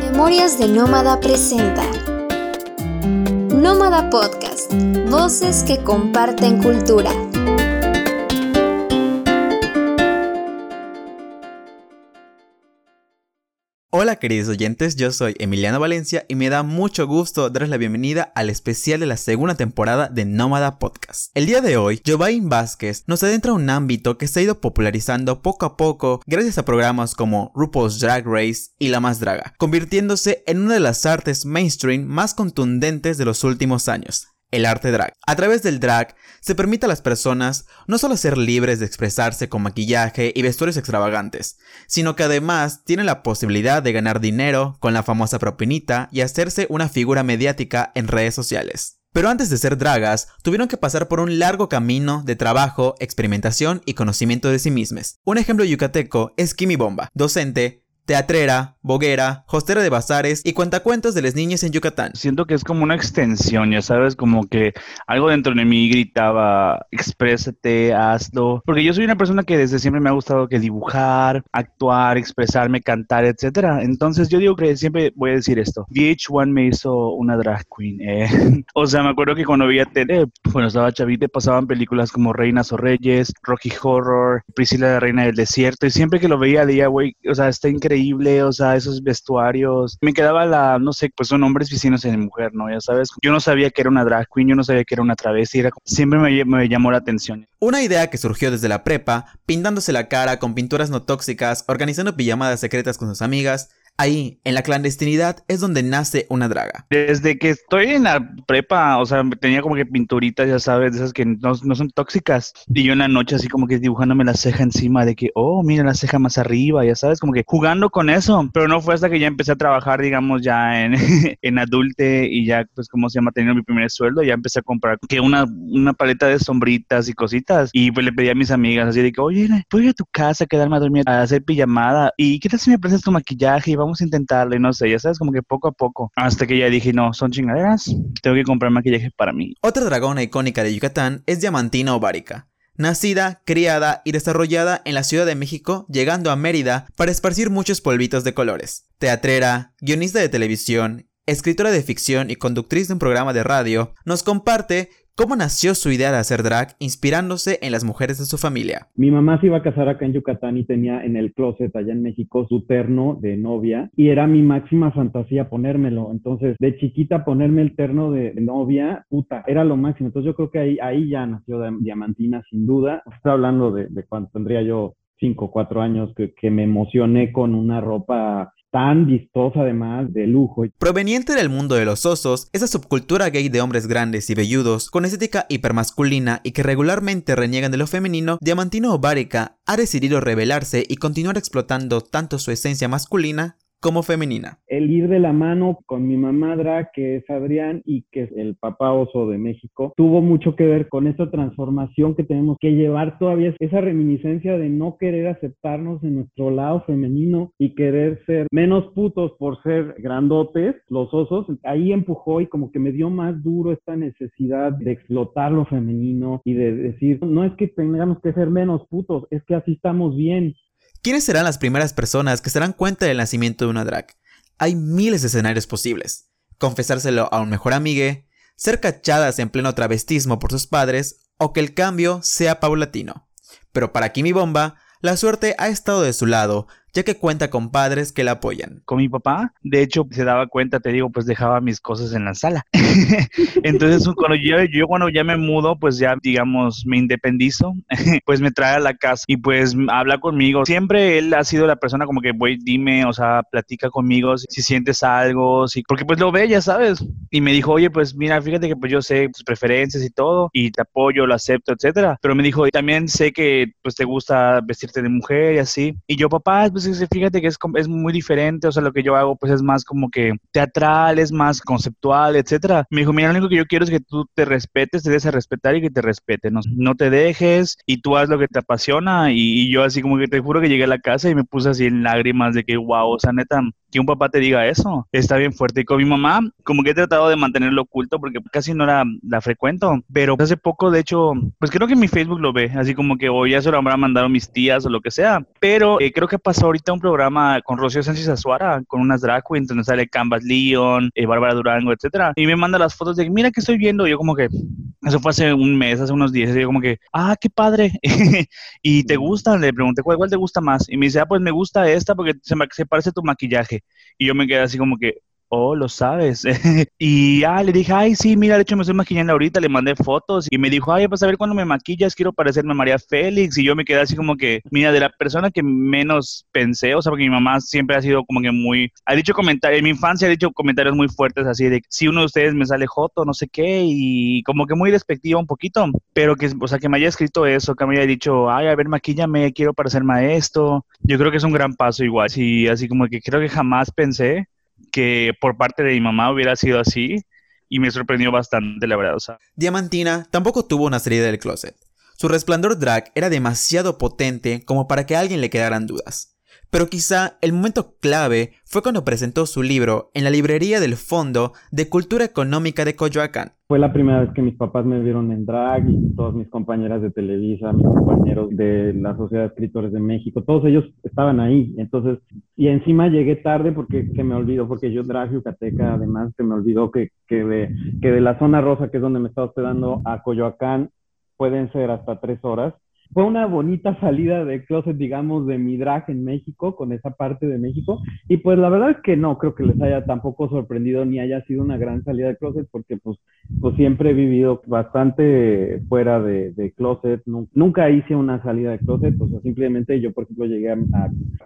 Memorias de Nómada presenta Nómada Podcast, voces que comparten cultura. Hola queridos oyentes, yo soy Emiliano Valencia y me da mucho gusto darles la bienvenida al especial de la segunda temporada de Nómada Podcast. El día de hoy, Jovain Vázquez nos adentra a un ámbito que se ha ido popularizando poco a poco gracias a programas como RuPaul's Drag Race y La Más Draga, convirtiéndose en una de las artes mainstream más contundentes de los últimos años el arte drag. A través del drag se permite a las personas no solo ser libres de expresarse con maquillaje y vestuarios extravagantes, sino que además tienen la posibilidad de ganar dinero con la famosa propinita y hacerse una figura mediática en redes sociales. Pero antes de ser dragas, tuvieron que pasar por un largo camino de trabajo, experimentación y conocimiento de sí mismas. Un ejemplo yucateco es Kimi Bomba, docente, teatrera, boguera, hostera de bazares y cuentacuentos de las niñas en Yucatán. Siento que es como una extensión, ya sabes, como que algo dentro de mí gritaba, exprésate, hazlo. Porque yo soy una persona que desde siempre me ha gustado que dibujar, actuar, expresarme, cantar, etcétera. Entonces yo digo que siempre voy a decir esto. VH1 me hizo una drag queen. Eh. o sea, me acuerdo que cuando veía tele, cuando estaba chavita, pasaban películas como Reinas o Reyes, Rocky Horror, Priscila la Reina del Desierto. Y siempre que lo veía, día, güey, o sea, está increíble o sea, esos vestuarios. Me quedaba la, no sé, pues son hombres vecinos en mujer, ¿no? Ya sabes, yo no sabía que era una drag queen, yo no sabía que era una travesti, siempre me llamó la atención. Una idea que surgió desde la prepa, pintándose la cara con pinturas no tóxicas, organizando pijamadas secretas con sus amigas, Ahí, en la clandestinidad, es donde nace una draga. Desde que estoy en la prepa, o sea, tenía como que pinturitas, ya sabes, de esas que no, son tóxicas. Y yo en la noche así como que dibujándome la ceja encima de que, oh, mira la ceja más arriba, ya sabes, como que jugando con eso. Pero no fue hasta que ya empecé a trabajar, digamos, ya en, en adulte y ya, pues, como se llama, teniendo mi primer sueldo, ya empecé a comprar que una, una paleta de sombritas y cositas. Y pues le pedí a mis amigas así de que, oye, a ir a tu casa quedarme a dormir, a hacer pijamada. ¿Y qué tal si me prestas tu maquillaje y vamos vamos a intentarle, no sé, ya sabes, como que poco a poco. Hasta que ya dije, no, son chingaderas, tengo que comprar maquillaje para mí. Otra dragona icónica de Yucatán es Diamantina Obárica. Nacida, criada y desarrollada en la Ciudad de México, llegando a Mérida para esparcir muchos polvitos de colores. Teatrera, guionista de televisión, escritora de ficción y conductriz de un programa de radio, nos comparte ¿Cómo nació su idea de hacer drag inspirándose en las mujeres de su familia? Mi mamá se iba a casar acá en Yucatán y tenía en el closet allá en México su terno de novia y era mi máxima fantasía ponérmelo. Entonces, de chiquita ponerme el terno de novia, puta, era lo máximo. Entonces yo creo que ahí, ahí ya nació Diamantina sin duda. Estoy hablando de, de cuando tendría yo cinco o cuatro años que, que me emocioné con una ropa tan vistosa además de lujo. Proveniente del mundo de los osos, esa subcultura gay de hombres grandes y velludos, con estética hipermasculina y que regularmente reniegan de lo femenino, Diamantino Obárica ha decidido rebelarse y continuar explotando tanto su esencia masculina como femenina. El ir de la mano con mi mamadra, que es Adrián, y que es el papá oso de México, tuvo mucho que ver con esta transformación que tenemos que llevar todavía, esa reminiscencia de no querer aceptarnos en nuestro lado femenino y querer ser menos putos por ser grandotes, los osos. Ahí empujó y como que me dio más duro esta necesidad de explotar lo femenino y de decir, no es que tengamos que ser menos putos, es que así estamos bien. ¿Quiénes serán las primeras personas que se darán cuenta del nacimiento de una drag? Hay miles de escenarios posibles. Confesárselo a un mejor amigue, ser cachadas en pleno travestismo por sus padres o que el cambio sea paulatino. Pero para Kimi Bomba, la suerte ha estado de su lado ya que cuenta con padres que la apoyan. Con mi papá, de hecho, se daba cuenta, te digo, pues dejaba mis cosas en la sala. Entonces, cuando yo, yo cuando ya me mudo, pues ya, digamos, me independizo, pues me trae a la casa y pues habla conmigo. Siempre él ha sido la persona como que, güey, dime, o sea, platica conmigo si, sientes algo, si, porque pues lo ve, ya sabes. Y me dijo, oye, pues mira, fíjate que pues yo sé tus preferencias y todo, y te apoyo, lo acepto, etcétera. Pero me dijo, también sé que pues te gusta vestirte de mujer y así. Y yo, papá, pues fíjate que es, es muy diferente, o sea, lo que yo hago pues es más como que teatral, es más conceptual, etcétera. Me dijo, mira, lo único que yo quiero es que tú te respetes, te des a respetar y que te respeten, no, no te dejes y tú haz lo que te apasiona y, yo así como que te juro que llegué a la casa y me puse así en lágrimas de que, wow, o sea, neta, que un papá te diga eso está bien fuerte. Y con mi mamá, como que he tratado de mantenerlo oculto porque casi no la, la frecuento. Pero hace poco, de hecho, pues creo que mi Facebook lo ve, así como que hoy ya se lo habrán mandado mis tías o lo que sea. Pero eh, creo que pasó ahorita un programa con Rocío Sánchez Azuara, con unas drag queens, donde sale Canvas Leon, eh, Bárbara Durango, etcétera. Y me manda las fotos de, mira que estoy viendo. yo como que, eso fue hace un mes, hace unos días. Y yo como que, ah, qué padre. y te gusta, le pregunté, ¿cuál, ¿cuál, te gusta más? Y me dice, ah, pues me gusta esta porque se, se parece a tu maquillaje. Y yo me quedé así como que, oh, lo sabes. y ah, le dije, ay, sí, mira, de hecho me estoy maquillando ahorita, le mandé fotos y me dijo, ay, pues a ver cuando me maquillas, quiero parecerme a María Félix. Y yo me quedé así como que, mira, de la persona que menos pensé, o sea, porque mi mamá siempre ha sido como que muy, ha dicho comentarios, en mi infancia ha dicho comentarios muy fuertes así de, si uno de ustedes me sale joto, no sé qué, y como que muy despectiva un poquito, pero que, o sea, que me haya escrito eso, que me haya dicho, ay, a ver, maquillame, quiero parecerme a esto. Yo creo que es un gran paso igual, sí, así como que creo que jamás pensé que por parte de mi mamá hubiera sido así y me sorprendió bastante, la verdad. Diamantina tampoco tuvo una salida del closet. Su resplandor drag era demasiado potente como para que a alguien le quedaran dudas. Pero quizá el momento clave fue cuando presentó su libro en la librería del Fondo de Cultura Económica de Coyoacán. Fue la primera vez que mis papás me vieron en drag y todas mis compañeras de Televisa, mis compañeros de la Sociedad de Escritores de México, todos ellos estaban ahí. Entonces, y encima llegué tarde porque que me olvidó, porque yo drag yucateca, además se me olvidó que, que, de, que de la zona rosa, que es donde me estaba hospedando, a Coyoacán pueden ser hasta tres horas fue una bonita salida de closet, digamos, de mi drag en México, con esa parte de México. Y pues la verdad es que no creo que les haya tampoco sorprendido ni haya sido una gran salida de closet, porque pues, pues siempre he vivido bastante fuera de, de closet. Nunca hice una salida de closet, o sea, simplemente yo, por ejemplo, llegué a,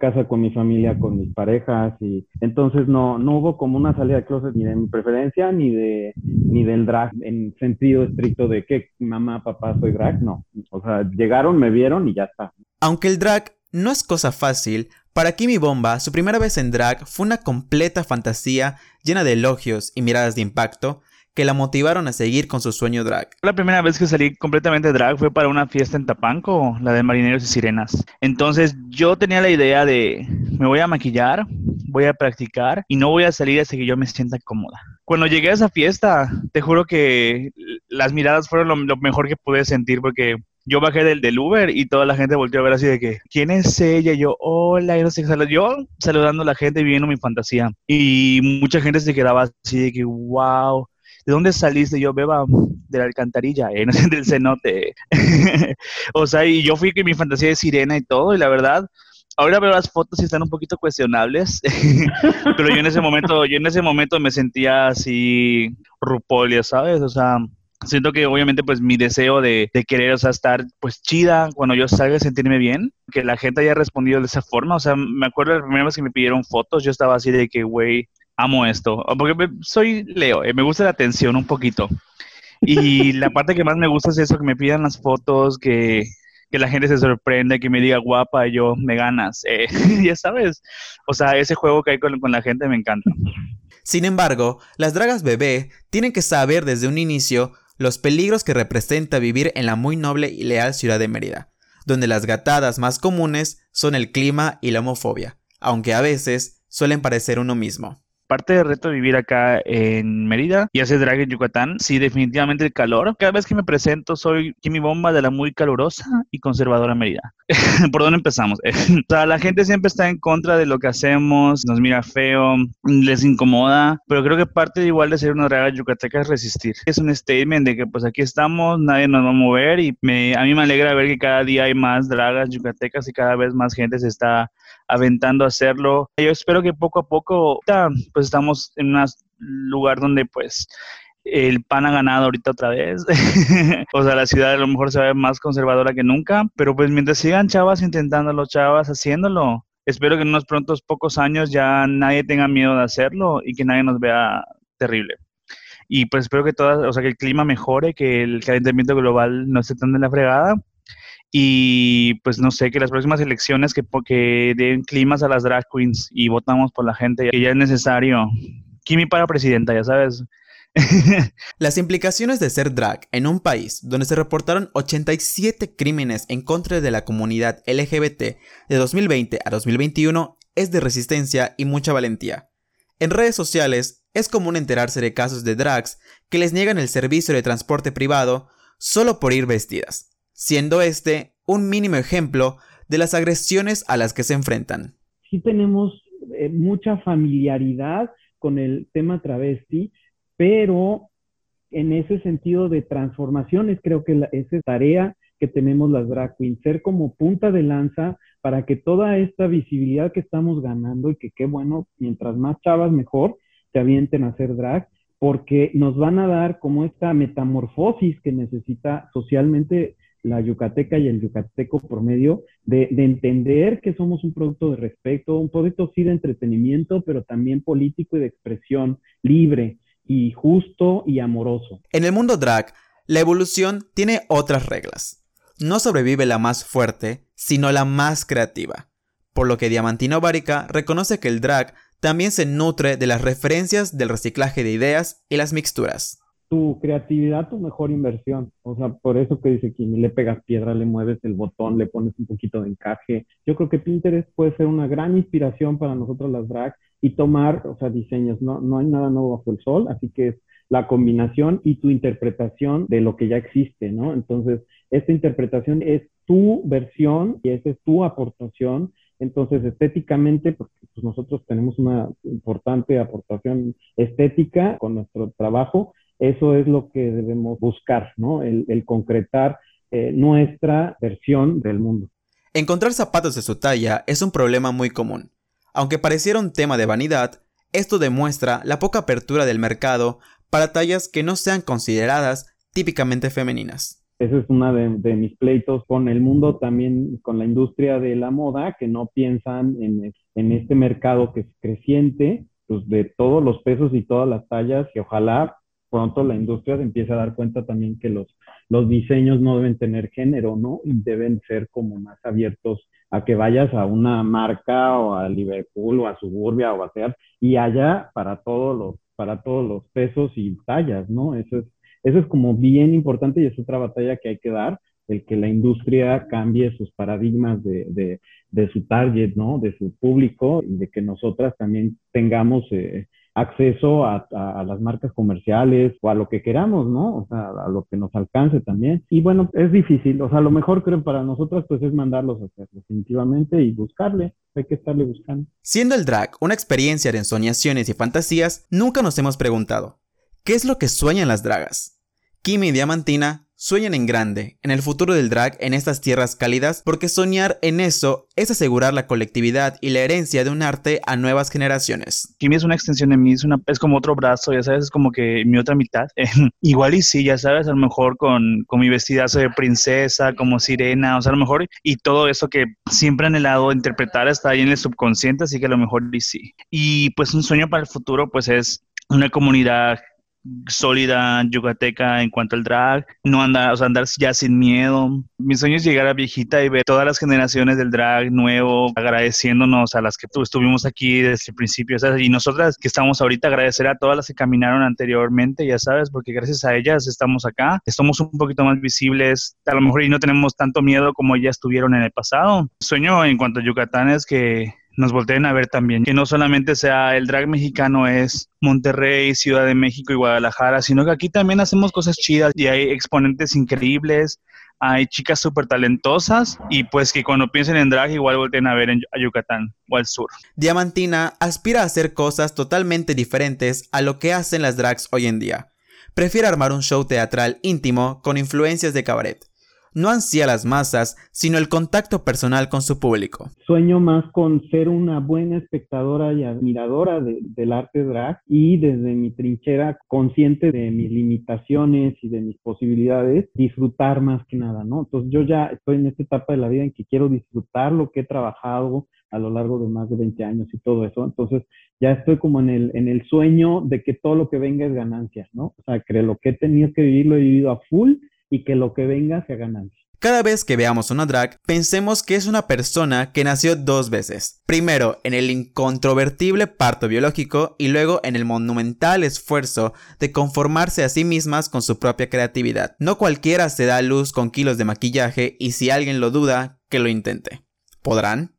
casa con mi familia, con mis parejas, y entonces no, no hubo como una salida de closet ni de mi preferencia, ni de ni del drag en sentido estricto de que mamá, papá, soy drag, no. O sea, llegaron me vieron y ya está. Aunque el drag no es cosa fácil, para Kimi Bomba su primera vez en drag fue una completa fantasía llena de elogios y miradas de impacto que la motivaron a seguir con su sueño drag. La primera vez que salí completamente drag fue para una fiesta en Tapanco, la de Marineros y Sirenas. Entonces yo tenía la idea de, me voy a maquillar, voy a practicar y no voy a salir hasta que yo me sienta cómoda. Cuando llegué a esa fiesta, te juro que las miradas fueron lo, lo mejor que pude sentir porque yo bajé del, del Uber y toda la gente volvió a ver así de que, ¿quién es ella? Yo, hola, y no sé Yo saludando a la gente, viviendo mi fantasía. Y mucha gente se quedaba así de que, wow, ¿de dónde saliste? Yo, beba, de la alcantarilla, ¿eh? del cenote. o sea, y yo fui que mi fantasía de sirena y todo, y la verdad, ahora veo las fotos y están un poquito cuestionables, pero yo en ese momento, yo en ese momento me sentía así rupolia, ¿sabes? O sea, siento que obviamente pues mi deseo de, querer, o sea, estar pues chida cuando yo salga, sentirme bien, que la gente haya respondido de esa forma, o sea, me acuerdo la primera vez que me pidieron fotos, yo estaba así de que, güey, amo esto, porque soy Leo, eh, me gusta la atención un poquito. Y la parte que más me gusta es eso, que me pidan las fotos, que, la gente se sorprende, que me diga guapa, y yo me ganas, eh, ya sabes, o sea, ese juego que hay con, con la gente me encanta. Sin embargo, las dragas bebé tienen que saber desde un inicio los peligros que representa vivir en la muy noble y leal ciudad de Mérida, donde las gatadas más comunes son el clima y la homofobia, aunque a veces suelen parecer uno mismo parte del reto de vivir acá en Mérida y hacer drag en Yucatán, sí, definitivamente el calor. Cada vez que me presento soy Kimi Bomba de la muy calurosa y conservadora Mérida. ¿Por dónde empezamos? o sea, la gente siempre está en contra de lo que hacemos, nos mira feo, les incomoda, pero creo que parte de igual de ser una drag yucateca es resistir. Es un statement de que pues aquí estamos, nadie nos va a mover y me, a mí me alegra ver que cada día hay más dragas yucatecas y cada vez más gente se está aventando a hacerlo. Yo espero que poco a poco, pues estamos en un lugar donde pues el PAN ha ganado ahorita otra vez. o sea, la ciudad a lo mejor se ve más conservadora que nunca, pero pues mientras sigan chavas intentándolo, chavas haciéndolo, espero que en unos prontos pocos años ya nadie tenga miedo de hacerlo y que nadie nos vea terrible. Y pues espero que todas, o sea, que el clima mejore, que el calentamiento global no esté tan de la fregada y pues no sé, que las próximas elecciones que, den climas a las drag queens y votamos por la gente, que ya es necesario. Kimi para presidenta, ya sabes. Las implicaciones de ser drag en un país donde se reportaron 87 crímenes en contra de la comunidad LGBT de 2020 a 2021 es de resistencia y mucha valentía. En redes sociales es común enterarse de casos de drags que les niegan el servicio de transporte privado solo por ir vestidas, siendo este un mínimo ejemplo de las agresiones a las que se enfrentan. Sí tenemos eh, mucha familiaridad con el tema travesti, pero en ese sentido de transformaciones creo que esa es tarea que tenemos las drag queens, ser como punta de lanza para que toda esta visibilidad que estamos ganando y que qué bueno, mientras más chavas mejor, se avienten a hacer drag, porque nos van a dar como esta metamorfosis que necesita socialmente la yucateca y el yucateco promedio de, de entender que somos un producto de respeto, un producto sí de entretenimiento, pero también político y de expresión libre y justo y amoroso. En el mundo drag, la evolución tiene otras reglas no sobrevive la más fuerte, sino la más creativa. Por lo que Diamantino Bárica reconoce que el drag también se nutre de las referencias del reciclaje de ideas y las mixturas. Tu creatividad, tu mejor inversión. O sea, por eso que dice que le pegas piedra, le mueves el botón, le pones un poquito de encaje. Yo creo que Pinterest puede ser una gran inspiración para nosotros las drag y tomar, o sea, diseños. No, no hay nada nuevo bajo el sol, así que es la combinación y tu interpretación de lo que ya existe, ¿no? Entonces, esta interpretación es tu versión y esa es tu aportación. Entonces, estéticamente, porque pues, nosotros tenemos una importante aportación estética con nuestro trabajo, eso es lo que debemos buscar, ¿no? El, concretar eh, nuestra versión del mundo. Encontrar zapatos de su talla es un problema muy común. Aunque pareciera un tema de vanidad, esto demuestra la poca apertura del mercado para tallas que no sean consideradas típicamente femeninas. Ese es uno de, mis pleitos con el mundo, también con la industria de la moda, que no piensan en, en este mercado que es creciente, pues de todos los pesos y todas las tallas, que ojalá pronto la industria se empiece a dar cuenta también que los, los diseños no deben tener género, ¿no? Y deben ser como más abiertos a que vayas a una marca o a Liverpool o a Suburbia o a Sears y haya para todos los para todos los pesos y tallas, ¿no? Eso es, eso es como bien importante y es otra batalla que hay que dar, el que la industria cambie sus paradigmas de, su target, ¿no? De su público y de que nosotras también tengamos eh, acceso a, las marcas comerciales o a lo que queramos, ¿no? O sea, a lo que nos alcance también. Y bueno, es difícil, o sea, lo mejor creo para nosotros pues es mandarlos a hacer definitivamente y buscarle, hay que estarle buscando. Siendo el drag una experiencia de ensoñaciones y fantasías, nunca nos hemos preguntado, ¿qué es lo que sueñan las dragas? Kimi y Diamantina Sueñan en grande, en el futuro del drag en estas tierras cálidas, porque soñar en eso es asegurar la colectividad y la herencia de un arte a nuevas generaciones. Kimi es una extensión de mí, es, como otro brazo, ya sabes, es como que mi otra mitad. igual y sí, ya sabes, a lo mejor con, con mi vestidazo de princesa, como sirena, o sea, a lo mejor, y todo eso que siempre han anhelado interpretar está ahí en el subconsciente, así que a lo mejor y sí. Y pues un sueño para el futuro, pues es una comunidad sólida yucateca en cuanto al drag, no andar, o sea, andar ya sin miedo. Mi sueño es llegar a viejita y ver todas las generaciones del drag nuevo, agradeciéndonos a las que estuvimos aquí desde el principio, y nosotras que estamos ahorita, agradecer a todas las que caminaron anteriormente, ya sabes, porque gracias a ellas estamos acá, estamos un poquito más visibles, a lo mejor y no tenemos tanto miedo como ellas tuvieron en el pasado. sueño en cuanto a Yucatán es que nos volteen a ver también, que no solamente sea el drag mexicano es Monterrey, Ciudad de México y Guadalajara, sino que aquí también hacemos cosas chidas y hay exponentes increíbles, hay chicas súper talentosas y pues que cuando piensen en drag igual volteen a ver en, a Yucatán o al sur. Diamantina aspira a hacer cosas totalmente diferentes a lo que hacen las drags hoy en día. Prefiere armar un show teatral íntimo con influencias de cabaret no ansía las masas, sino el contacto personal con su público. Sueño más con ser una buena espectadora y admiradora del arte drag y desde mi trinchera consciente de mis limitaciones y de mis posibilidades, disfrutar más que nada, ¿no? Entonces yo ya estoy en esta etapa de la vida en que quiero disfrutar lo que he trabajado a lo largo de más de 20 años y todo eso. Entonces ya estoy como en el, en el sueño de que todo lo que venga es ganancia, ¿no? O sea, que lo que he tenido que vivir lo he vivido a full y que lo que venga sea ganancia. Cada vez que veamos una drag, pensemos que es una persona que nació dos veces. Primero en el incontrovertible parto biológico y luego en el monumental esfuerzo de conformarse a sí mismas con su propia creatividad. No cualquiera se da a luz con kilos de maquillaje y si alguien lo duda, que lo intente. ¿Podrán?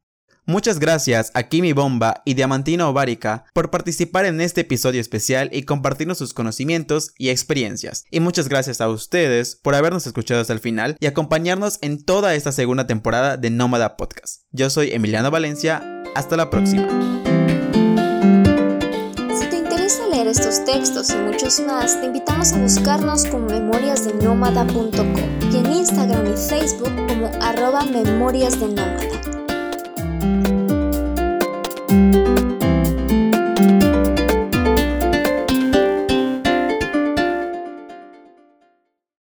Muchas gracias a Kimi Bomba y Diamantina Ovárica por participar en este episodio especial y compartirnos sus conocimientos y experiencias. Y muchas gracias a ustedes por habernos escuchado hasta el final y acompañarnos en toda esta segunda temporada de Nómada Podcast. Yo soy Emiliano Valencia, hasta la próxima. Si te interesa leer estos textos y muchos más, te invitamos a buscarnos como memoriasdenómada.com y en Instagram y Facebook como arroba memoriasdenómada.